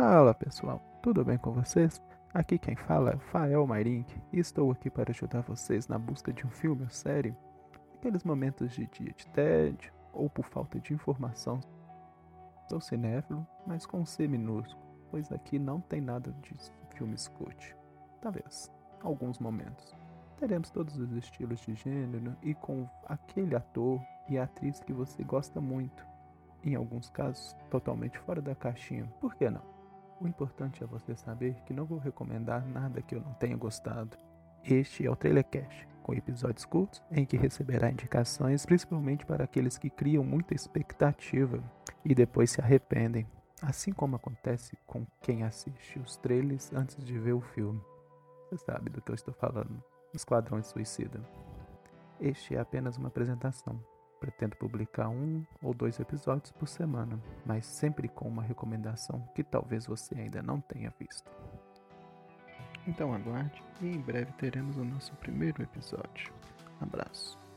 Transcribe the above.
Fala pessoal, tudo bem com vocês? Aqui quem fala é Fael Mairink e estou aqui para ajudar vocês na busca de um filme ou série. Aqueles momentos de dia de tédio ou por falta de informação. Sou cinéfilo, mas com C minúsculo, pois aqui não tem nada de filme escute. Talvez, alguns momentos. Teremos todos os estilos de gênero e com aquele ator e atriz que você gosta muito. Em alguns casos, totalmente fora da caixinha. Por que não? O importante é você saber que não vou recomendar nada que eu não tenha gostado. Este é o Trailer Cash, com episódios curtos em que receberá indicações principalmente para aqueles que criam muita expectativa e depois se arrependem, assim como acontece com quem assiste os trailers antes de ver o filme. Você sabe do que eu estou falando. Esquadrão Suicida. Este é apenas uma apresentação. Pretendo publicar um ou dois episódios por semana, mas sempre com uma recomendação que talvez você ainda não tenha visto. Então aguarde e em breve teremos o nosso primeiro episódio. Abraço.